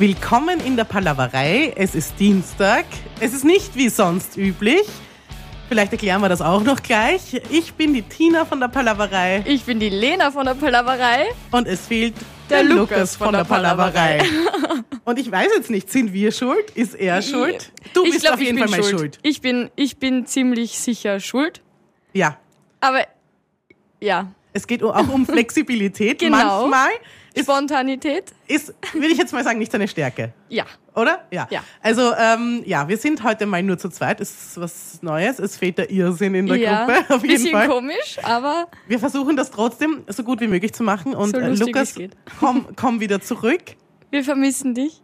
Willkommen in der Palaverei. Es ist Dienstag. Es ist nicht wie sonst üblich. Vielleicht erklären wir das auch noch gleich. Ich bin die Tina von der Palaverei Ich bin die Lena von der Palaverei. und es fehlt der, Der Lukas, von, von der der Palaverei. und ich weiß jetzt nicht, sind wir schuld? Ist er schuld? Du ich bist glaub, auf jeden Fall mal schuld. Ich bin, ich bin ziemlich sicher schuld. Ja. Aber ja, Es geht auch um Flexibilität. Genau. Manchmal ist, Spontanität. ist, will ich jetzt mal sagen, nicht seine Stärke. Ja. Oder? Ja. Ja. Also, ähm, ja, wir sind heute mal nur zu zweit. Ist was Neues. Es fehlt der Irrsinn in der ja, Gruppe. Auf jeden bisschen Fall. komisch, aber Wir versuchen das trotzdem so gut wie möglich zu machen. Und So äh, Lukas, komm, komm wieder zurück. wir vermissen dich.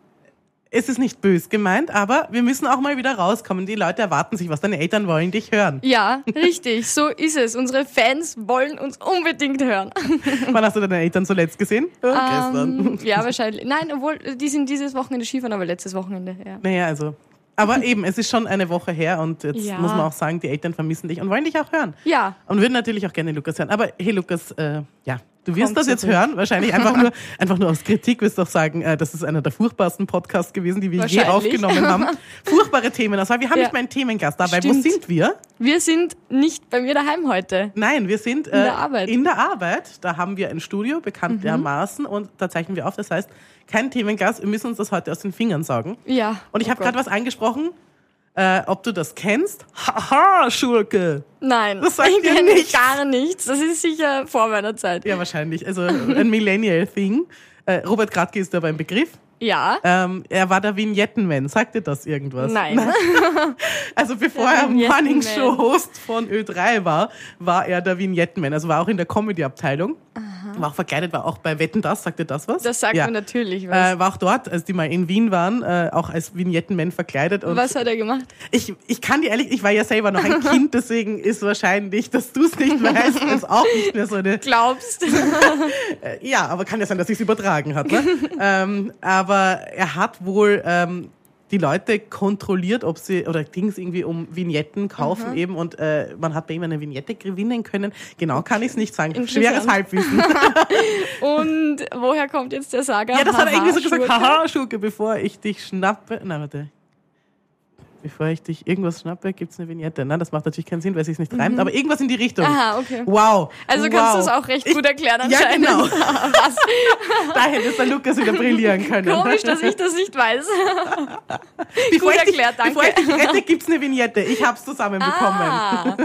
Es ist nicht bös gemeint, aber wir müssen auch mal wieder rauskommen. Die Leute erwarten sich was. Deine Eltern wollen dich hören. Ja, richtig, so ist es. Unsere Fans wollen uns unbedingt hören. Wann hast du deine Eltern zuletzt gesehen? Ja, gestern. Ähm, ja, wahrscheinlich. Nein, obwohl, die sind dieses Wochenende Skifahren, aber letztes Wochenende, ja. Naja, also. Aber eben, es ist schon eine Woche her und jetzt Ja. muss man auch sagen, die Eltern vermissen dich und wollen dich auch hören. Ja, Und würden natürlich auch gerne Lukas hören. Aber hey Lukas, äh, ja, du wirst Kommt das jetzt zurück. hören. Wahrscheinlich einfach nur, einfach nur aus Kritik wirst du auch sagen, äh, das ist einer der furchtbarsten Podcasts gewesen, die wir je aufgenommen haben. Furchtbare Themen. Das war, wir haben Ja. nicht mal einen Themengast dabei. Wo Stimmt. sind wir? wir sind nicht bei mir daheim heute. Nein, wir sind äh, In der Arbeit. Mhm. in der Arbeit. Da haben wir ein Studio, bekanntermaßen, und da zeichnen wir auf. Das heißt, kein Themengast. Wir müssen uns das heute aus den Fingern saugen. Ja. Und ich oh habe gerade was angesprochen, äh, ob du das kennst. Haha, Schurke. Nein, Das sagt ich dir kenne nichts. gar nichts. Das ist sicher vor meiner Zeit. Ja, wahrscheinlich. Also ein Millennial-Thing. Äh, Robert Gradke ist da beim Begriff. Ja. Ähm, er war der Vignettenman. Sagt dir das irgendwas? Nein. Also bevor Der er Morning. Show Host von Ö3 war, war er der Vignettenman. Also war auch in der Comedy-Abteilung. War auch verkleidet, war auch bei Wetten das. Sagt dir das was? Das sagt ja. mir natürlich was. Äh, war auch dort, als die mal in Wien waren, äh, auch als Vignettenman verkleidet. Und was hat er gemacht? ich, ich kann dir ehrlich, ich war ja selber noch ein Kind, deswegen ist wahrscheinlich, dass du es nicht weißt, ist auch nicht mehr so eine Glaubst? Äh, Ja, aber kann ja sein, dass ich es übertragen hat. Ne? ähm, aber er hat wohl ähm, die Leute kontrolliert, ob sie oder ging es irgendwie um Vignetten kaufen eben und äh, man hat bei ihm eine Vignette gewinnen können. Genau kann ich es nicht sagen. Schweres Halbwissen. Und woher kommt jetzt der Saga? ja, das hat er irgendwie so gesagt. Haha, Schurke, bevor ich dich schnappe. Nein, warte. Bevor ich dich irgendwas schnappe, gibt's eine Vignette. Nein, das macht natürlich keinen Sinn, weil es sich nicht reimt, aber irgendwas in die Richtung. Aha, okay. Wow. Also wow. kannst du es auch recht Ich- gut erklären Ja, anscheinend. genau. Was? Da hätte es der Lukas wieder brillieren können. Komisch, dass ich das nicht weiß. Bevor Gut ich erklärt, danke. Bevor ich dich rette, gibt's eine Vignette. Ich hab's zusammenbekommen. Ah.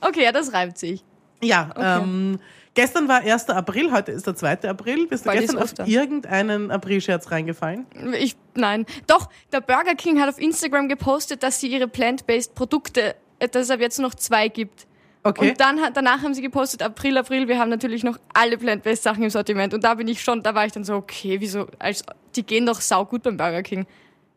Okay, ja, das reimt sich. Ja, ähm, gestern war 1. April, heute ist der 2. April. Bist du Bald gestern auf irgendeinen Aprilscherz reingefallen? Ich, nein. Doch, der Burger King hat auf Instagram gepostet, dass sie ihre plant-based Produkte, äh, dass es ab jetzt noch zwei gibt. Okay. Und dann hat, danach haben sie gepostet, April, April, wir haben natürlich noch alle plant-based Sachen im Sortiment. Und da bin ich schon, da war ich dann so, okay, wieso, als, die gehen doch saugut beim Burger King.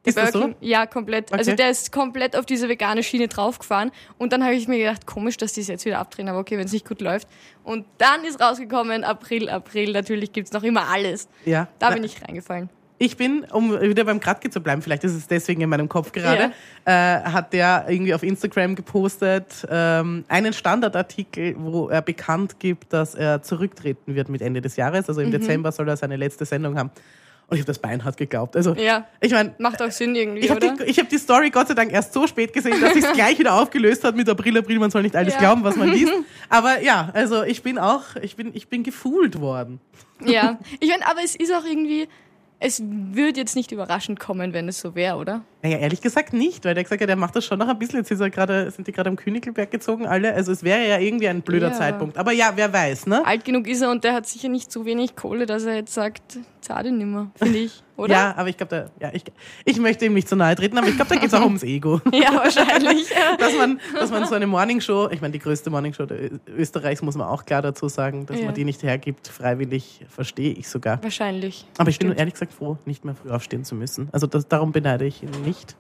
Der Ist Burger so? King, ja, komplett. Also Okay. der ist komplett auf diese vegane Schiene draufgefahren. Und dann habe ich mir gedacht, komisch, dass die es jetzt wieder abdrehen, aber okay, wenn es nicht gut läuft. Und dann ist rausgekommen, April, April, natürlich gibt's noch immer alles. ja. Da bin ich reingefallen. Ich bin, um wieder beim Kratke zu bleiben, vielleicht ist es deswegen in meinem Kopf gerade, äh, hat der irgendwie auf Instagram gepostet ähm, einen Standardartikel, wo er bekannt gibt, dass er zurücktreten wird mit Ende des Jahres. Also im Mhm. Dezember soll er seine letzte Sendung haben. Und ich habe das beinhart geglaubt. Also Ja. ich meine, Macht auch Sinn irgendwie, Ich habe oder? die, ich hab die Story Gott sei Dank erst so spät gesehen, dass sich gleich wieder aufgelöst hat mit April, April, man soll nicht alles Ja. glauben, was man liest. Aber ja, also ich bin auch, ich bin, ich bin gefühlt worden. Ja. Ich meine, aber es ist auch irgendwie, es würde jetzt nicht überraschend kommen, wenn es so wäre, oder? Naja, ehrlich gesagt nicht, weil der gesagt hat, er macht das schon noch ein bisschen. Jetzt ist er gerade, sind die gerade am Königelberg gezogen, alle. Also es wäre ja irgendwie ein blöder Ja. Zeitpunkt. Aber ja, wer weiß, ne? Alt genug ist er und der hat sicher nicht so wenig Kohle, dass er jetzt sagt, zahle nimmer, finde ich, oder? Ja, aber ich glaube, ja, ich, ich möchte ihm nicht zu nahe treten, aber ich glaube, da geht es auch ums Ego. Ja, wahrscheinlich. dass man, dass man so eine Morningshow, ich meine, die größte Morningshow Österreichs muss man auch klar dazu sagen, dass Ja. man die nicht hergibt, freiwillig, verstehe ich sogar. wahrscheinlich. Aber ich bin Stimmt. ehrlich gesagt froh, nicht mehr früh aufstehen zu müssen. Also das, darum beneide ich ihn nicht.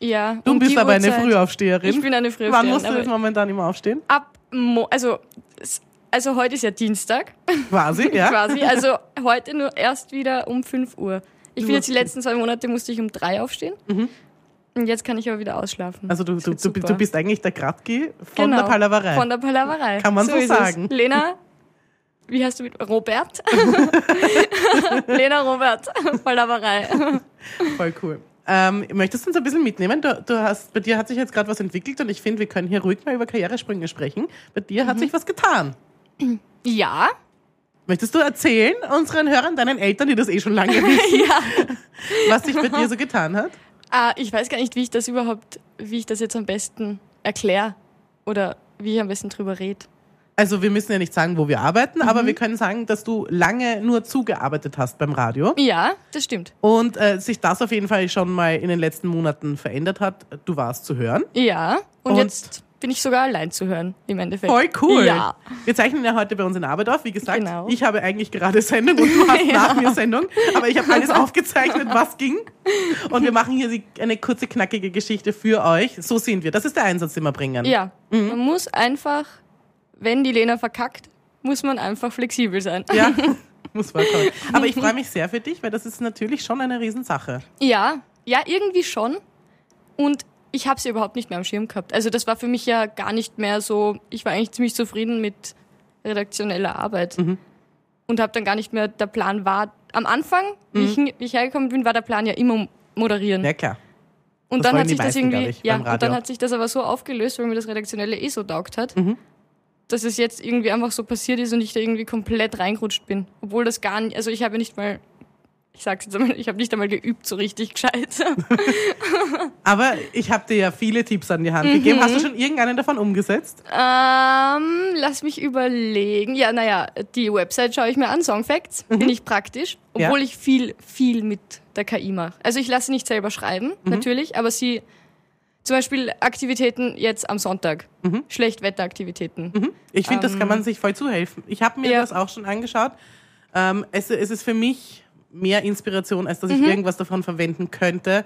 Ja. Du um bist aber eine Uhrzeit- Frühaufsteherin. Ich bin eine Wann Frühaufsteherin. musst du jetzt momentan immer aufstehen? ab, Mo also, also heute ist ja Dienstag, Quasi, ja. quasi. Also heute nur erst wieder um 5 Uhr. Ich bin jetzt die letzten zwei Monate musste ich um drei aufstehen. Und jetzt kann ich aber wieder ausschlafen. Mhm. Also du, du, du, du bist eigentlich der Gradki von Genau, der Palaverei. Von der Palaverei. Kann man so ist sagen. Es. Lena, wie heißt du mit Robert? Lena Robert, Vollaberei. Voll cool. Ähm, möchtest du uns ein bisschen mitnehmen? Du, du hast, bei dir hat sich jetzt gerade was entwickelt und ich finde, wir können hier ruhig mal über Karrieresprünge sprechen. Bei dir hat sich was getan. Ja, Möchtest du erzählen unseren Hörern, deinen Eltern, die das eh schon lange wissen, ja. was sich bei dir so getan hat? Ah, ich weiß gar nicht, wie ich das überhaupt, wie ich das jetzt am besten erkläre oder wie ich am besten drüber rede. Also wir müssen ja nicht sagen, wo wir arbeiten, aber wir können sagen, dass du lange nur zugearbeitet hast beim Radio Ja, das stimmt. und äh, sich das auf jeden Fall schon mal in den letzten Monaten verändert hat. Du warst zu hören. Ja, und, Und- jetzt bin ich sogar allein zu hören, im Endeffekt. Voll cool. Ja. Wir zeichnen ja heute bei uns in Arbeit auf. Wie gesagt, Genau. ich habe eigentlich gerade Sendung und du hast nach mir Sendung. Aber ich habe alles aufgezeichnet, was ging. Und wir machen hier eine kurze, knackige Geschichte für euch. So sind wir. Das ist der Einsatz, den wir bringen. Ja, Mhm. man muss einfach, wenn die Lena verkackt, muss man einfach flexibel sein. Ja, muss vorkommen. Aber ich freue mich sehr für dich, weil das ist natürlich schon eine Riesensache. Ja, ja, irgendwie schon. Und ich habe sie überhaupt nicht mehr am Schirm gehabt. Also das war für mich ja gar nicht mehr so, ich war eigentlich ziemlich zufrieden mit redaktioneller Arbeit. Mhm. Und habe dann gar nicht mehr, der Plan war, am Anfang, wie, ich, wie ich hergekommen bin, war der Plan ja immer moderieren. Mhm. Ja, klar. und das dann hat sich das meisten, irgendwie, glaub ich, ja, und dann hat sich das aber so aufgelöst, weil mir das Redaktionelle eh so taugt hat, Mhm. dass es jetzt irgendwie einfach so passiert ist und ich da irgendwie komplett reingerutscht bin. Obwohl das gar nicht, also ich habe ja nicht mal, ich sag's jetzt einmal, ich habe nicht einmal geübt so richtig gescheit. Aber ich habe dir ja viele Tipps an die Hand gegeben. Mhm. Hast du schon irgendeinen davon umgesetzt? Ähm, lass mich überlegen. Ja, naja, die Website schaue ich mir an, Songfacts, finde ich praktisch, Ja. obwohl ich viel, viel mit der KI mache. Also ich lasse sie nicht selber schreiben, natürlich, aber sie, zum Beispiel Aktivitäten jetzt am Sonntag, Schlechtwetteraktivitäten. Ich finde, das kann man sich voll zuhelfen. Ich habe mir Ähm. Ja. das auch schon angeschaut. Ähm, es, es ist für mich mehr Inspiration, als dass ich Mhm. irgendwas davon verwenden könnte.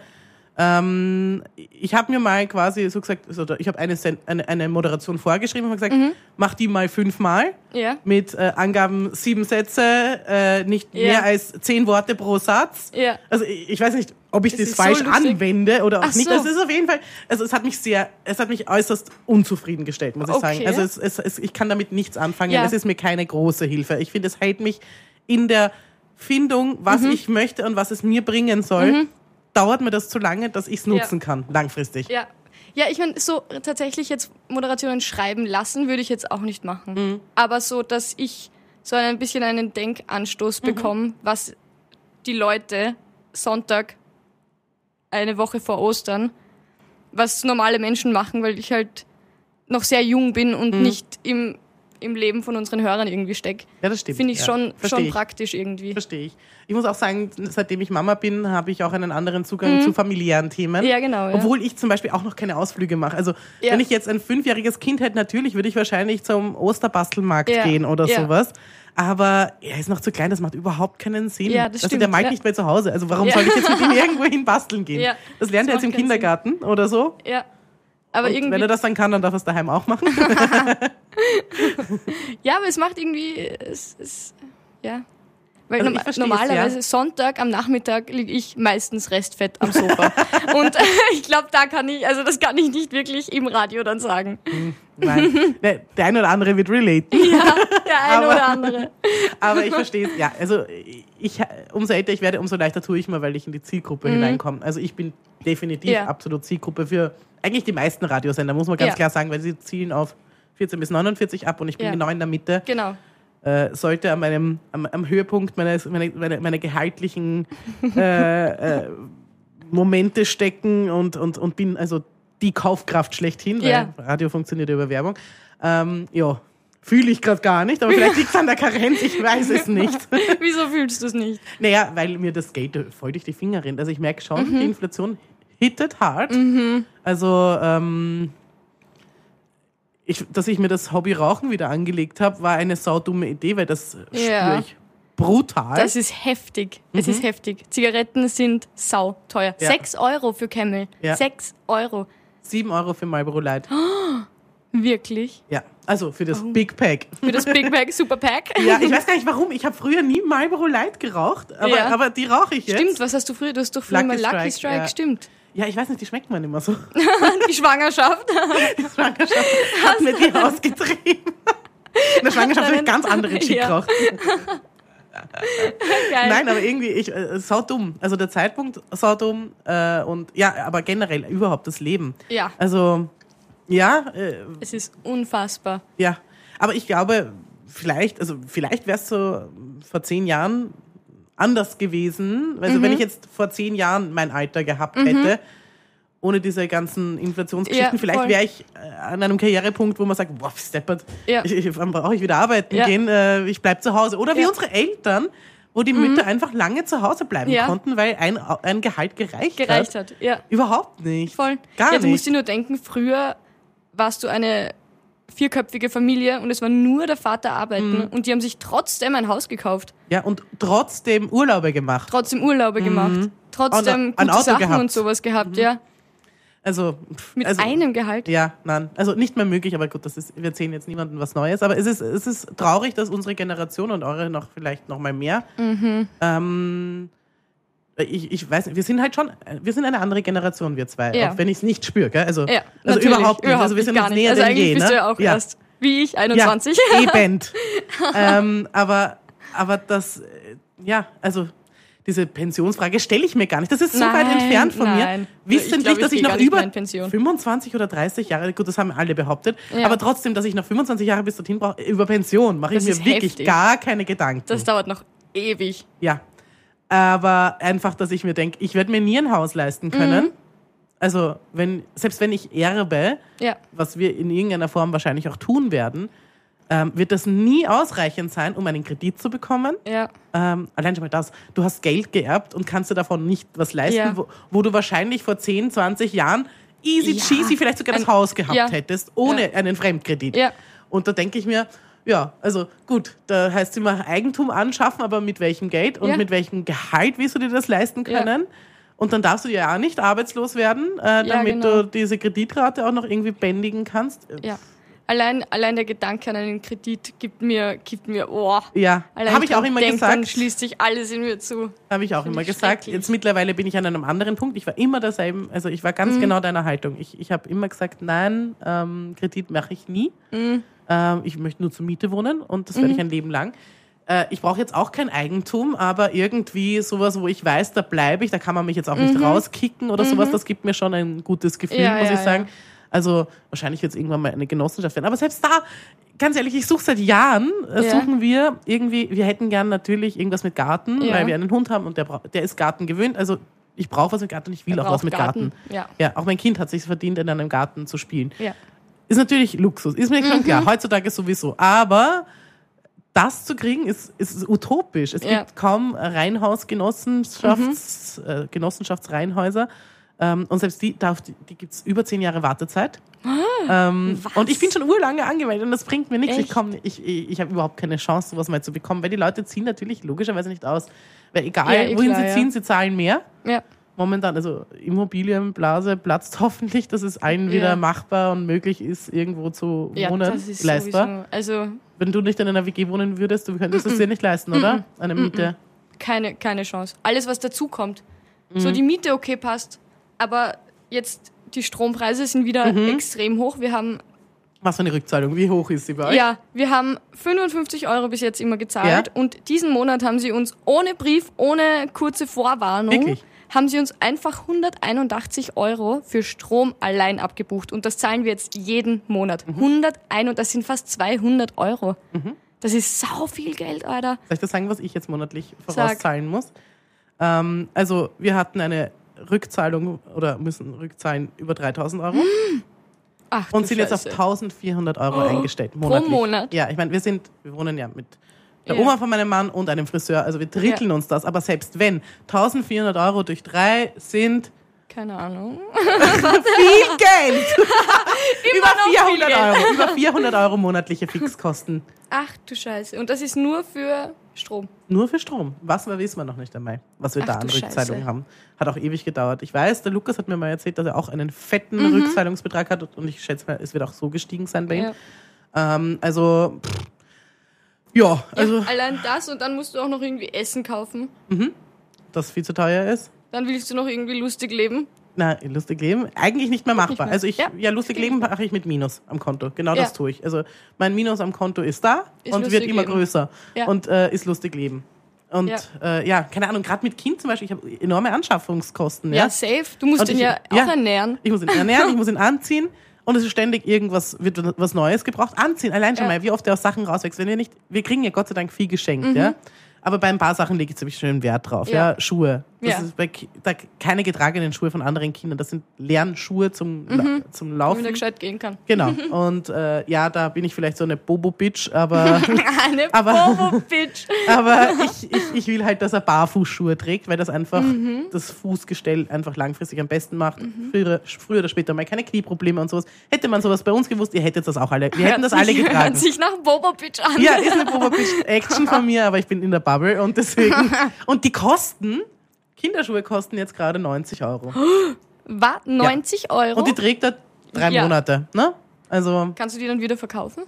Ähm, ich habe mir mal quasi so gesagt, also ich habe eine, eine, eine Moderation vorgeschrieben und habe gesagt, Mhm. mach die mal fünfmal Ja, mit äh, Angaben sieben Sätze, äh, nicht Ja. mehr als zehn Worte pro Satz. ja. Also ich ich weiß nicht, ob ich Das das, so falsch lustig. anwende oder auch Ach nicht. so. Das ist auf jeden Fall, also es hat mich sehr, es hat mich äußerst unzufrieden gestellt, muss ich Okay. sagen. Also es, es, es, ich kann damit nichts anfangen. Ja. Es ist mir keine große Hilfe. Ich finde, es hält mich in der Findung, was Mhm. ich möchte und was es mir bringen soll. Dauert mir das zu lange, dass ich es nutzen Ja. kann, langfristig. Ja. Ja, ich meine, so tatsächlich jetzt Moderationen schreiben lassen, würde ich jetzt auch nicht machen. Mhm. Aber so, dass ich so ein bisschen einen Denkanstoß Mhm. bekomme, was die Leute Sonntag, eine Woche vor Ostern, was normale Menschen machen, weil ich halt noch sehr jung bin und Mhm. nicht im, im Leben von unseren Hörern irgendwie stecke. Ja, das stimmt. Finde ich ja. schon, Versteh schon ich. praktisch irgendwie. Verstehe ich. Ich muss auch sagen, seitdem ich Mama bin, habe ich auch einen anderen Zugang zu familiären Themen. Mhm. Ja, genau. Ja. Obwohl ich zum Beispiel auch noch keine Ausflüge mache. Also Ja. wenn ich jetzt ein fünfjähriges Kind hätte, natürlich würde ich wahrscheinlich zum Osterbastelmarkt gehen oder sowas. Aber er ist noch zu klein, das macht überhaupt keinen Sinn. Ja, das also stimmt, der ja. nicht mehr zu Hause. Also warum soll ich jetzt mit ihm irgendwo hin basteln gehen? Das lernt das er jetzt im keinen Sinn. Kindergarten oder so. ja. Aber Und irgendwie. wenn er das dann kann, dann darf er es daheim auch machen. Ja, aber es macht irgendwie, es, es ja. Weil Also versteh's, normalerweise ja. Sonntag am Nachmittag liege ich meistens restfett am Sofa. Und ich glaube, da kann ich, also das kann ich nicht wirklich im Radio dann sagen. Nein, der, eine oder andere wird relate. Ja, der eine Aber- oder andere. Aber ich verstehe es. Ja, also ich, umso älter ich werde, umso leichter tue ich mir, weil ich in die Zielgruppe hineinkomme. Also ich bin definitiv Mhm. Ja. absolut Zielgruppe für eigentlich die meisten Radiosender, muss man ganz Ja. klar sagen, weil sie zielen auf 14 bis 49 ab und ich bin genau in der Mitte. Genau. Äh, sollte an meinem, am, am Höhepunkt meines, meine, meine, meine gehaltlichen äh, äh, Momente stecken und, und, und bin also die Kaufkraft schlechthin, weil Ja. Radio funktioniert über Werbung. Ähm, ja, fühle ich gerade gar nicht, aber vielleicht liegt es an der Karenz, ich weiß es nicht. Wieso fühlst du es nicht? Naja, weil mir das Geld voll durch die Finger rennt. Also ich merke schon, Mhm. die Inflation hittet hart. Also, ähm, ich, dass ich mir das Hobby Rauchen wieder angelegt habe, war eine saudumme Idee, weil das Ja. spüre ich brutal. Das ist heftig. Es ist heftig. Zigaretten sind sau teuer. Mhm. Ja. Sechs Euro für Camel. Ja. Sechs Euro. Sieben Euro für Marlboro Light. Wirklich? Ja, also für Oh. das Big Pack. Für das Big Bag Super Pack? Ja, ich weiß gar nicht warum. Ich habe früher nie Marlboro Light geraucht, aber, Ja. aber die rauche ich jetzt. Stimmt, was hast du früher? Du hast doch früher Lucky mal Lucky Strike, Strike, ja. stimmt. Ja, ich weiß nicht, die schmecken mir nicht mehr so. Die Schwangerschaft. Die Schwangerschaft hat mir die ausgetrieben. In der Schwangerschaft habe ich ganz andere Chick Ja. Geil. Nein, aber irgendwie, ich, äh, sau dumm. Also der Zeitpunkt sau dumm äh, und ja, aber generell überhaupt das Leben. Ja, Also, ja, äh, es ist unfassbar. ja. Aber ich glaube, vielleicht, also vielleicht wäre es so vor zehn Jahren anders gewesen. Also Mhm. wenn ich jetzt vor zehn Jahren mein Alter gehabt hätte, ohne diese ganzen Inflationsgeschichten, Ja, vielleicht wäre ich äh, an einem Karrierepunkt, wo man sagt, boah, steppert, Ja. ich, ich, wann brauche ich wieder arbeiten Ja. gehen, äh, ich bleib zu Hause. Oder wie Ja. Mhm. unsere Eltern, wo die Mütter einfach lange zu Hause bleiben Ja. konnten, weil ein, ein Gehalt gereicht, Gereicht hat. hat, ja. Überhaupt nicht. Voll. Gar ja, du nicht. musst dir nur denken, früher warst du eine vierköpfige Familie und es war nur der Vater arbeiten Mhm. und die haben sich trotzdem ein Haus gekauft, Ja, und trotzdem Urlaube gemacht. trotzdem Urlaube gemacht, trotzdem Mhm. Und ein gute Sachen gehabt. Mhm. und sowas gehabt, ja. Also, Mit also, einem Gehalt. Ja, nein. Also nicht mehr möglich, aber gut, das ist, wir erzählen jetzt niemandem was Neues. Aber es ist, es ist traurig, dass unsere Generation und eure noch vielleicht noch mal mehr. Mhm. Ähm, ich, ich weiß nicht, wir sind halt schon, wir sind eine andere Generation, wir zwei, Ja. auch wenn ich es nicht spüre, gell? Also, Ja, also überhaupt nicht. also wir sind uns näher Also denn eigentlich je, bist ne? du ja auch ja. erst wie ich, 21. Ja, eben. ähm, aber, aber das, äh, ja, also diese Pensionsfrage stelle ich mir gar nicht. Das ist so weit Nein, entfernt von nein. mir. Wissentlich, Ich glaub, dass ich ich geh noch über mehr in Pension. 25 oder 30 Jahre, gut, das haben alle behauptet, Ja. aber trotzdem, dass ich noch 25 Jahre bis dorthin brauche, über Pension mache ich mir wirklich heftig. gar keine Gedanken. Das dauert noch ewig. ja. Aber einfach, dass ich mir denke, ich werde mir nie ein Haus leisten können. Mhm. Also, wenn, selbst wenn ich erbe, Ja. was wir in irgendeiner Form wahrscheinlich auch tun werden, ähm, wird das nie ausreichend sein, um einen Kredit zu bekommen. Ja. Ähm, allein schon mal das. Du hast Geld geerbt und kannst dir davon nicht was leisten, Ja. wo, wo du wahrscheinlich vor 10, 20 Jahren easy cheesy vielleicht sogar das Ein- Haus gehabt hättest, ohne einen Fremdkredit. Und da denke ich mir, ja, also gut, da heißt es immer Eigentum anschaffen, aber mit welchem Geld und Ja. mit welchem Gehalt willst du dir das leisten Ja. können? Und dann darfst du ja auch nicht arbeitslos werden, äh, damit genau. du diese Kreditrate auch noch irgendwie bändigen kannst. Ja. Allein, allein der Gedanke an einen Kredit gibt mir, gibt mir, oh. Ja, habe ich auch immer denk, Dann gesagt. schließt sich alles in mir zu. Habe ich auch immer ich gesagt. Jetzt mittlerweile bin ich an einem anderen Punkt. Ich war immer derselben, also ich war Mhm. ganz genau deiner Haltung. Ich, ich habe immer gesagt, nein, ähm, Kredit mache ich nie. Mhm. Ähm, ich möchte nur zur Miete wohnen und das werde ich ein Leben lang. Äh, ich brauche jetzt auch kein Eigentum, aber irgendwie sowas, wo ich weiß, da bleibe ich, da kann man mich jetzt auch nicht rauskicken oder sowas, das gibt mir schon ein gutes Gefühl, Mhm. Ja, muss ja, ich sagen. ja. Also wahrscheinlich wird es irgendwann mal eine Genossenschaft werden. Aber selbst da, ganz ehrlich, ich suche seit Jahren, äh, Ja. suchen wir irgendwie, wir hätten gern natürlich irgendwas mit Garten, Ja. weil wir einen Hund haben und der, der ist Garten gewöhnt. Also ich brauche was mit Garten, ich will Er auch was mit Garten. Ja. Ja, auch mein Kind hat sich verdient, in einem Garten zu spielen. Ja. Ist natürlich Luxus, ist mir Mhm. schon klar, heutzutage sowieso. Aber das zu kriegen, ist, ist utopisch. Es Ja. Mhm. gibt kaum Reihenhaus-Genossenschafts, äh, Genossenschaftsreihenhäuser. Ähm, und selbst die, darf, die, die gibt es über zehn Jahre Wartezeit. ähm, was? und ich bin schon urlange angemeldet und das bringt mir nichts. Ich, Echt? komm, ich, ich, ich habe überhaupt keine Chance, sowas mal zu bekommen, weil die Leute ziehen natürlich logischerweise nicht aus. Weil egal, Ja, eh wohin klar, sie ja. ziehen, sie zahlen mehr Ja. Momentan, also Immobilienblase platzt hoffentlich, dass es allen wieder Ja. machbar und möglich ist, irgendwo zu ja, wohnen, das ist leistbar. sowieso, also Wenn du nicht in einer WG wohnen würdest, du könntest es dir nicht leisten, oder? Eine Miete. keine, keine Chance. Alles, was dazukommt. Mhm. So die Miete okay passt, aber jetzt die Strompreise sind wieder Mhm. extrem hoch. Wir haben Was für eine Rückzahlung? Wie hoch ist sie bei euch? Ja, wir haben 55 Euro bis jetzt immer gezahlt Ja. und diesen Monat haben sie uns ohne Brief, ohne kurze Vorwarnung, Wirklich? Haben sie uns einfach 181 Euro für Strom allein abgebucht und das zahlen wir jetzt jeden Monat. Mhm. 101 und das sind fast 200 Euro. Das ist sau viel Geld, Alter. Soll ich das sagen, was ich jetzt monatlich Sag. vorauszahlen muss? Ähm, also, wir hatten eine Rückzahlung oder müssen rückzahlen über 3000 Euro Ach, und sind jetzt auf Scheiße. 1400 Euro eingestellt. pro Monatlich. Monat? Ja, ich meine, wir sind, wir wohnen ja mit der Ja. Oma von meinem Mann und einem Friseur, also wir dritteln uns das. Aber selbst wenn 1400 Euro durch drei sind Keine Ahnung. viel Geld! über noch viel 400 Geld. Euro, über 400 Euro monatliche Fixkosten. Ach du Scheiße. Und das ist nur für Strom. Nur für Strom. Was wir wissen wir noch nicht einmal, was wir Ach da an. Rückzahlung haben. Hat auch ewig gedauert. Ich weiß, der Lukas hat mir mal erzählt, dass er auch einen fetten Mhm. Rückzahlungsbetrag hat und ich schätze mal, es wird auch so gestiegen sein bei ihm. Ja. Ähm, also, pff, ja, also, ja, allein das und dann musst du auch noch irgendwie Essen kaufen. das viel zu teuer ist. Dann willst du noch irgendwie lustig leben. Na, lustig leben, eigentlich nicht mehr machbar. mehr. Also ich, ja, Ja. lustig leben mache ich mit Minus am Konto. Genau Ja. das tue ich. Also mein Minus am Konto ist da Ist und wird immer leben. größer und äh, ist lustig leben. Und ja, äh, ja keine Ahnung, gerade mit Kind zum Beispiel, ich habe enorme Anschaffungskosten. Ja, Ja, safe. Du musst Und ihn ich- ja auch ja. ernähren. Ich muss ihn ernähren, ich muss ihn anziehen und es ist ständig irgendwas, wird was Neues gebraucht. Anziehen, allein schon Ja. mal, wie oft der aus Sachen rauswächst. Wenn wir nicht, wir kriegen ja Gott sei Dank viel geschenkt, Mhm. ja. Aber bei ein paar Sachen lege ich ziemlich schön Wert drauf. Ja, Ja. Schuhe. Das Ja. ist bei, da, keine getragenen Schuhe von anderen Kindern. Das sind Lernschuhe zum, La- zum Damit Laufen. er gescheit gehen kann. Genau. Und äh, ja, da bin ich vielleicht so eine Bobo-Bitch, aber, Eine Aber- Bobo-Bitch. aber ich, ich, ich will halt, dass er Barfußschuhe trägt, weil das einfach Mhm. das Fußgestell einfach langfristig am besten macht. Früher, früher oder später mal keine Knieprobleme und sowas. Hätte man sowas bei uns gewusst, ihr hättet das auch alle. Wir hätten das alle getragen. Hört sich nach Bobo-Bitch an. Ja, ist eine Bobo-Bitch-Action von mir, aber ich bin in der Bubble und deswegen. Und die kosten, Kinderschuhe kosten jetzt gerade 90 Euro. Was? 90 Euro? Und die trägt er drei Ja. Monate, ne? Also Kannst du die dann wieder verkaufen?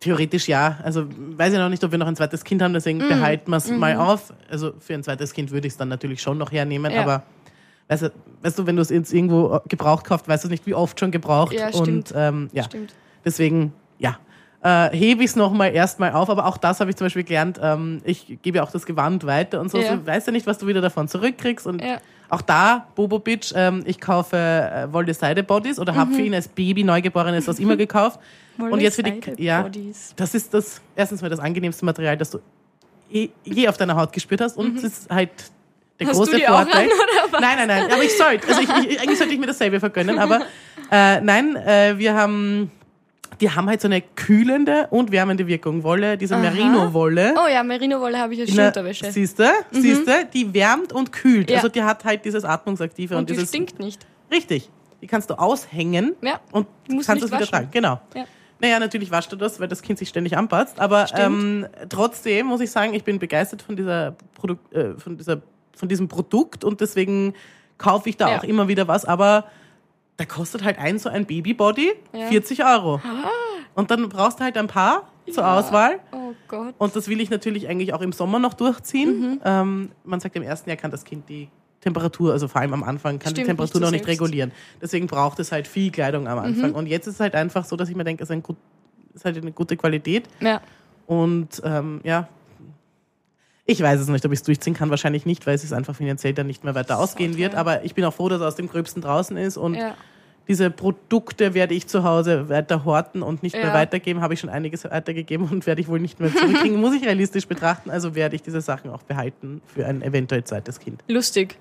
theoretisch ja. Also weiß ich noch nicht, ob wir noch ein zweites Kind haben, deswegen Mm. behalten wir es Mhm. mal auf. Also für ein zweites Kind würde ich es dann natürlich schon noch hernehmen, Ja. aber weißt du, weißt du, wenn du es jetzt irgendwo gebraucht kauft, weißt du nicht, wie oft schon gebraucht. Ja, und stimmt. ähm, ja, Stimmt. deswegen, ja. Äh, hebe ich es nochmal erstmal auf, aber auch das habe ich zum Beispiel gelernt. Ähm, ich gebe ja auch das Gewand weiter und so. Ja. Du weißt ja nicht, was du wieder davon zurückkriegst. Und Ja. auch da, Bobo Bitch, ähm, ich kaufe äh, Wolle Seide Bodies oder Mhm. habe für ihn als Baby Neugeborenes was immer gekauft. und jetzt für die, ja, Bodies. das ist das, erstens mal das angenehmste Material, das du je, je auf deiner Haut gespürt hast und es ist halt der Mhm. Hast große du die auch Vorteil. an, oder was? Nein, nein, nein, aber ich sollte, also ich, ich, eigentlich sollte ich mir dasselbe vergönnen, aber äh, nein, äh, wir haben, die haben halt so eine kühlende und wärmende Wirkung. Wolle, diese. Merino-Wolle. Oh ja, Merino-Wolle habe ich als in der- Schulterwäsche. Siehste, siehste, die wärmt und kühlt. Ja. Also die hat halt dieses Atmungsaktive und, Und die dieses stinkt nicht. richtig. Die kannst du aushängen Ja. und Du musst kannst es wieder waschen. tragen. Genau. Ja. Naja, natürlich wascht du das, weil das Kind sich ständig anpasst. Aber ähm, trotzdem muss ich sagen, ich bin begeistert von dieser Produkt, äh, von dieser, von diesem Produkt und deswegen kaufe ich da Ja. auch immer wieder was. Aber da kostet halt ein so ein Babybody Ja. 40 Euro. Und dann brauchst du halt ein paar zur Ja. Auswahl. Oh Gott. Und das will ich natürlich eigentlich auch im Sommer noch Mhm. durchziehen. Ähm, man sagt, im ersten Jahr kann das Kind die Temperatur, also vor allem am Anfang, kann die Stimmt, Temperatur nicht noch nicht regulieren. Deswegen braucht es halt viel Kleidung am Anfang. Mhm. Und jetzt ist es halt einfach so, dass ich mir denke, es ist, ein gut, ist halt eine gute Qualität. Ja. Und ähm, ja, ich weiß es nicht, ob ich es durchziehen kann. Wahrscheinlich nicht, weil es einfach finanziell dann nicht mehr weiter ausgehen wird. teuer. Aber ich bin auch froh, dass er aus dem Gröbsten draußen ist. Und ja. Diese Produkte werde ich zu Hause weiter horten und nicht mehr Ja. weitergeben. Habe ich schon einiges weitergegeben und werde ich wohl nicht mehr zurückkriegen. Muss ich realistisch betrachten. Also werde ich diese Sachen auch behalten für ein eventuell zweites Kind. Lustig.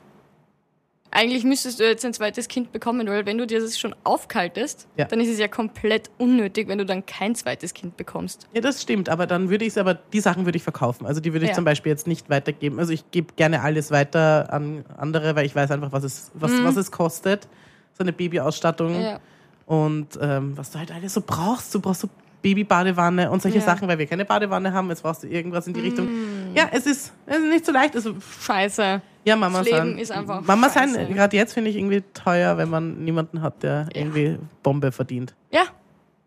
Eigentlich müsstest du jetzt ein zweites Kind bekommen, weil wenn du dir das schon aufkaltest, Ja. dann ist es ja komplett unnötig, wenn du dann kein zweites Kind bekommst. Ja, das stimmt, aber dann würde ich es, aber die Sachen würde ich verkaufen. Also die würde ich Ja. zum Beispiel jetzt nicht weitergeben. Also ich gebe gerne alles weiter an andere, weil ich weiß einfach, was es, was, was es kostet, so eine Babyausstattung. Ja. Und ähm, was du halt alles so brauchst. Du brauchst so Babybadewanne und solche Ja. Mm. Sachen, weil wir keine Badewanne haben. Jetzt brauchst du irgendwas in die Richtung. Ja, es ist, es ist nicht so leicht. Also, Scheiße. ja, Mama Das Leben sein. ist einfach Mama sein, scheiße. gerade jetzt finde ich irgendwie teuer, wenn man niemanden hat, der irgendwie Bombe verdient. Ja.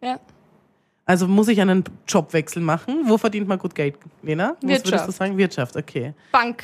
Ja. Also muss ich einen Jobwechsel machen? Wo verdient man gut Geld, Lena? Was würdest du Wirtschaft. sagen? Wirtschaft, okay. Bank.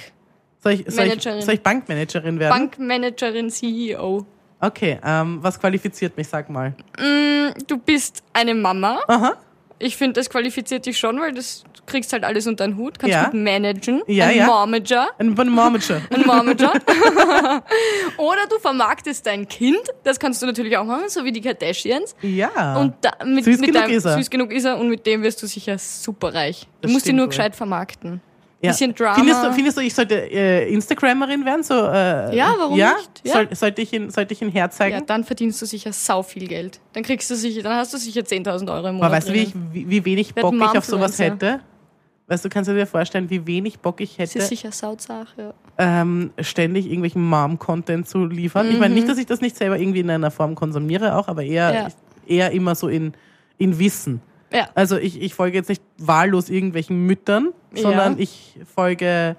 Soll ich, soll ich, soll ich Bankmanagerin werden? Bankmanagerin, CEO. Okay, ähm, was qualifiziert mich, sag mal. Mm, Du bist eine Mama. Aha. Ich finde, das qualifiziert dich schon, weil das, du kriegst halt alles unter den Hut, kannst Ja. gut managen. Ja, ein ja. Momager. Ein Momager. Ein Momager. Oder du vermarktest dein Kind. Das kannst du natürlich auch machen, so wie die Kardashians. Ja. Und da, mit, Süß mit genug deinem, ist er. Süß genug ist er und mit dem wirst du sicher super reich. Du Das musst ihn stimmt nur wohl. gescheit vermarkten. Ja. bisschen Drama. Findest du, findest du, ich sollte äh, Instagrammerin werden? So, äh, Ja, warum ja? nicht? Ja. Soll, sollte, ich ihn, sollte ich ihn herzeigen? Ja, dann verdienst du sicher sau viel Geld. Dann kriegst du sicher, dann hast du sicher 10.000 Euro im Aber Monat. weißt du, wie, ich, wie, wie wenig Bock ich auf sowas hätte? Weißt du, kannst du dir vorstellen, wie wenig Bock ich Das hätte, ist sicher Sauzach, ja. ähm, ständig irgendwelchen Mom-Content zu liefern? Ich meine nicht, dass ich das nicht selber irgendwie in einer Form konsumiere, auch, aber eher, Mhm. Ja. eher immer so in, in Wissen. Ja. Also ich, ich folge jetzt nicht wahllos irgendwelchen Müttern, sondern Ja. ich folge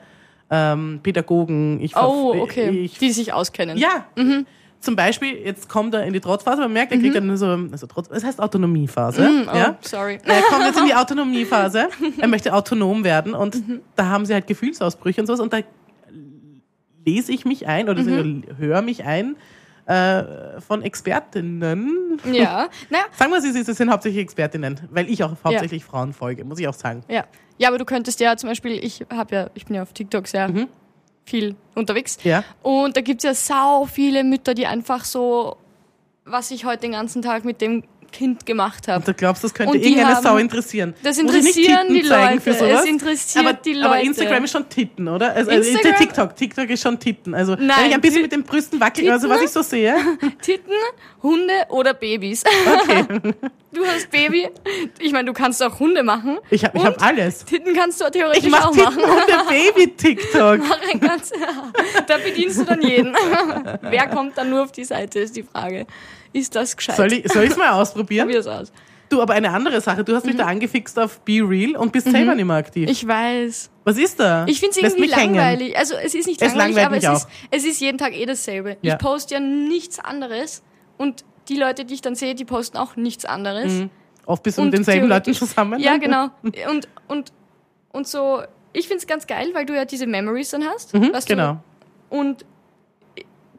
ähm, Pädagogen. Ich, Oh, okay. Ich, die sich auskennen. ja, Mhm. zum Beispiel, jetzt kommt er in die Trotzphase, man merkt, er kriegt dann so, also Trotz, das heißt Autonomiephase. Oh, ja? sorry. Er kommt jetzt in die Autonomiephase. Er möchte autonom werden und Mhm. da haben sie halt Gefühlsausbrüche und sowas und da lese ich mich ein oder Mhm. höre mich ein, äh, von Expertinnen. Ja, naja, Sagen wir, sie, sie sind hauptsächlich Expertinnen, weil ich auch hauptsächlich Frauen folge, muss ich auch sagen. ja. Ja, aber du könntest ja zum Beispiel, ich habe ja, ich bin ja auf TikTok sehr Mhm. viel unterwegs. Ja. Und da gibt's ja sau viele Mütter, die einfach so, was ich heute den ganzen Tag mit dem Kind gemacht habe. Und du glaubst, das könnte irgendeine haben- Sau interessieren. Das interessieren die Leute. Für sowas? Es interessiert aber, die Aber Leute. Instagram ist schon Titten, oder? Also, also Instagram- TikTok, TikTok ist schon Titten. Also wenn Nein, ich ein bisschen mit den Brüsten wackel, also was ich so sehe. Titten, Hunde oder Babys. Okay. Du hast Baby. Ich meine, du kannst auch Hunde machen. Ich habe ich hab alles. Titten kannst du theoretisch Ich mach auch Titten machen. und der Baby-TikTok. Mach ein ganz, da bedienst du dann jeden. Wer kommt dann nur auf die Seite, ist die Frage. Ist das gescheit? Soll ich es mal ausprobieren? Probier's aus. Du, aber eine andere Sache. Du hast mich da angefixt auf Be Real und bist selber nicht mehr aktiv. Mhm. Ich weiß. Was ist da? Ich finde es irgendwie mich hängen. langweilig. Also es ist nicht Es langweilig, aber es ist, es ist jeden Tag eh dasselbe. Ja. Ich poste ja nichts anderes und die Leute, die ich dann sehe, die posten auch nichts anderes. Oft bist du mit denselben Leuten zusammen. Ja, genau. Und, und, und so, ich finde es ganz geil, weil du ja diese Memories dann hast. Mhm, genau. Du, und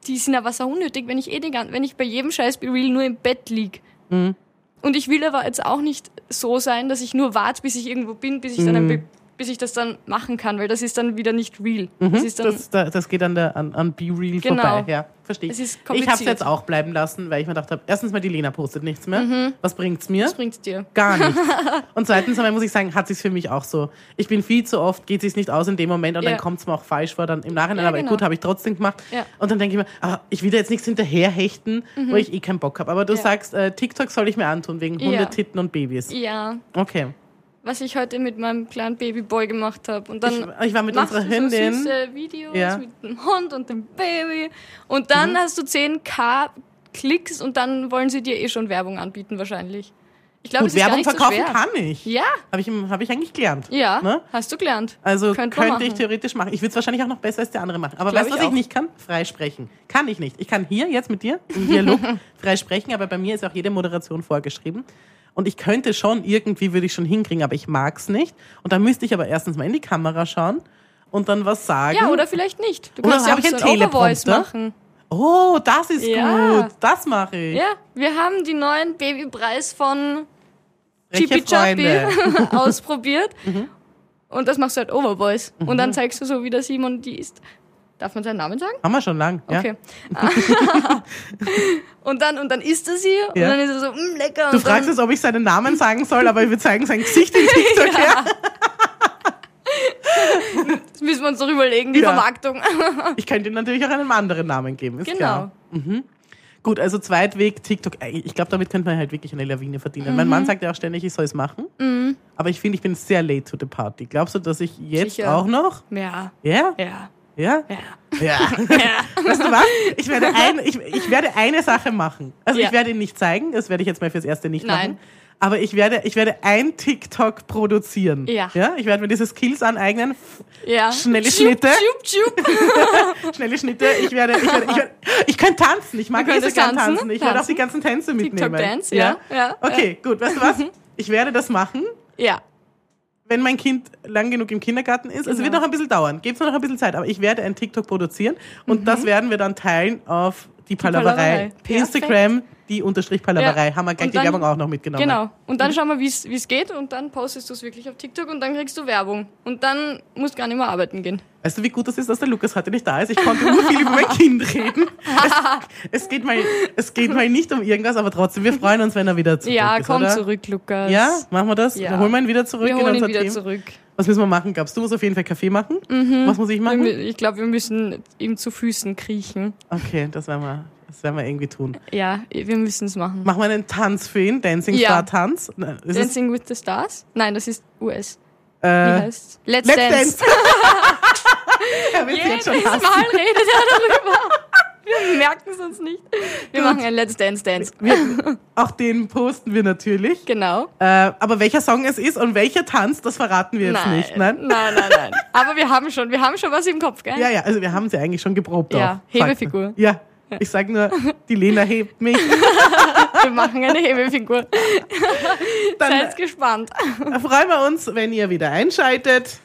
die sind aber sau unnötig, wenn ich eh den ganzen, wenn ich bei jedem Scheiß Be Real nur im Bett lieg. Mhm. Und ich will aber jetzt auch nicht so sein, dass ich nur warte, bis ich irgendwo bin, bis ich, dann ein Mhm. Bis ich das dann machen kann, weil das ist dann wieder nicht real. Das Mhm. Das, da- das geht an, der, an, an Be Real Genau. vorbei. Ja, verstehe ich. Es ich habe es jetzt auch bleiben lassen, weil ich mir gedacht habe, erstens mal, die Lena postet nichts mehr. Was bringt's mir? was bringt's dir? Gar nichts. Und zweitens einmal muss ich sagen, hat sich's für mich auch so. Ich bin viel zu oft, geht sich's nicht aus in dem Moment und Ja. dann kommt's mir auch falsch vor, dann im Nachhinein, Ja, aber genau. gut, habe ich trotzdem gemacht. Ja. Und dann denke ich mir, ah, ich will da jetzt nichts hinterherhechten, wo ich eh keinen Bock habe. Aber du Mhm. Sagst, äh, TikTok soll ich mir antun, wegen. Hunde, Titten und Babys. Ja, Okay. Was ich heute mit meinem kleinen Babyboy gemacht habe. Und dann Ich, ich war mit machst unserer Hündin. so süße Videos Ja. Mhm. mit dem Hund und dem Baby. Und dann hast du 10k Klicks und dann wollen sie dir eh schon Werbung anbieten wahrscheinlich. Ich glaube, es ist Werbung so verkaufen schwer. kann ich. Ja, Habe ich, hab ich eigentlich gelernt. ja, Ne? hast du gelernt. Also Könnte man könnte ich theoretisch machen. Ich würde es wahrscheinlich auch noch besser als der andere machen. Aber Glaub weißt du, was ich ich nicht kann? Frei sprechen. Kann ich nicht. Ich kann hier jetzt mit dir im Dialog frei sprechen, aber bei mir ist auch jede Moderation vorgeschrieben. Und ich könnte schon, irgendwie würde ich schon hinkriegen, aber ich mag's nicht. Und dann müsste ich aber erstens mal in die Kamera schauen und dann was sagen. Ja, oder vielleicht nicht. Du Oder kannst ja auch so einen Teleprompter? machen. Oh, das ist Ja. gut. Das mache ich. Ja, wir haben die neuen Babypreis von Chippy Chappy Freunde. Mhm. ausprobiert. Und das machst du halt Overvoice. Und dann zeigst du so, wie der Simon die ist. Darf man seinen Namen sagen? Haben wir schon lang. Ja? Okay. und dann und dann isst er sie und Ja. dann ist er so, mm, lecker. Du fragst jetzt, ob ich seinen Namen sagen soll, aber wir zeigen sein Gesicht in TikTok. ja. das müssen wir uns noch überlegen, die Ja. Vermarktung. Ich könnte ihm natürlich auch einen anderen Namen geben, ist genau. klar. Gut, also Zweitweg, TikTok. Ich glaube, damit könnte man halt wirklich eine Lawine verdienen. Mein Mhm. Mann sagt ja auch ständig, ich soll es machen. Aber ich finde, ich bin sehr late to the party. Glaubst du, dass ich jetzt Sicher. auch noch? Ja, Ja? ja, Ja? ja. Ja. ja. weißt du was? Ich werde, ein, ich, ich werde eine Sache machen. Also Ja. ich werde ihn nicht zeigen, das werde ich jetzt mal fürs Erste nicht Nein. machen. Aber ich werde, ich werde ein TikTok produzieren. Ja. ja? Ich werde mir diese Skills aneignen. ja. Schnelle Tschup, Schnitte. tschup, tschup. Schnelle Schnitte. Ich werde, ich werde, ich werde, ich kann tanzen. Ich mag gern tanzen. tanzen, Ich werde auch tanzen. die ganzen Tänze mitnehmen. TikTok-Dance, ja, ja, Okay, gut. Weißt du was? Ich werde das machen, Ja, wenn mein Kind lang genug im Kindergarten ist. Es Genau. wird noch ein bisschen dauern. Gebt mir noch ein bisschen Zeit. Aber ich werde ein TikTok produzieren und das werden wir dann teilen auf die Palaverei. Palaverei. Instagram, die Unterstrich Palaverei. Ja. Haben wir gleich Und die dann- Werbung auch noch mitgenommen. genau. Und dann schauen wir, wie es geht und dann postest du es wirklich auf TikTok und dann kriegst du Werbung. Und dann musst du gar nicht mehr arbeiten gehen. Weißt du, wie gut das ist, dass der Lukas heute nicht da ist? Ich konnte nur viel über mein Kind reden. Es, es, geht mal, es geht mal nicht um irgendwas, aber trotzdem, wir freuen uns, wenn er wieder zurück ja, ist, komm oder? zurück, Lukas. Ja, machen wir das? Ja. Dann holen wir ihn wieder zurück Wir in holen ihn unser wieder Team. zurück. Was müssen wir machen, Gabs? Du musst auf jeden Fall Kaffee machen. Mhm. Was muss ich machen? Ich glaube, wir müssen ihm zu Füßen kriechen. Okay, das werden wir, das werden wir irgendwie tun. Ja, wir müssen es machen. Machen wir einen Tanz für ihn, Dancing Ja. Star Tanz. Na, ist Dancing with the Stars? Nein, das ist US. Wie äh, heißt's? Let's, Let's Dance. Dance. er wird Jedes jetzt schon hassen. Mal redet er darüber. Wir merken es uns nicht. Wir machen ein Let's Dance Dance. Wir, auch den posten wir natürlich. Genau. Äh, aber welcher Song es ist und welcher Tanz, das verraten wir jetzt nein. nicht. Nein? nein, nein, nein. Aber wir haben schon, wir haben schon was im Kopf, gell? Ja, ja, also wir haben sie eigentlich schon geprobt. Ja, auch, Hebefigur. Ja, ich sag nur, die Lena hebt mich. Wir machen eine Hebefigur. Dann Seid gespannt. freuen wir uns, wenn ihr wieder einschaltet.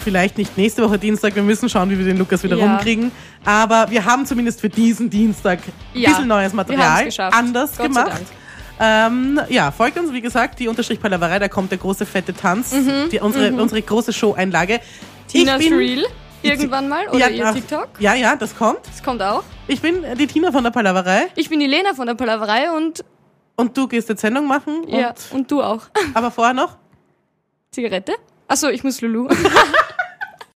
Vielleicht nicht nächste Woche Dienstag. Wir müssen schauen, wie wir den Lukas wieder Ja. rumkriegen. Aber wir haben zumindest für diesen Dienstag ein Ja, bisschen neues Material anders Gott gemacht. Ähm, ja, folgt uns, wie gesagt, die Unterstrich Palaverei, da kommt der große fette Tanz, die, unsere, unsere große Show-Einlage. Tinas Ich bin- Reel irgendwann mal oder ihr ach, TikTok. Ja, ja, das kommt. Das kommt auch. Ich bin die Tina von der Palaverei Ich bin die Lena von der Palaverei und und du gehst jetzt Sendung machen. Und, ja, und du auch. Aber vorher noch? Zigarette? Achso, ich muss Lulu.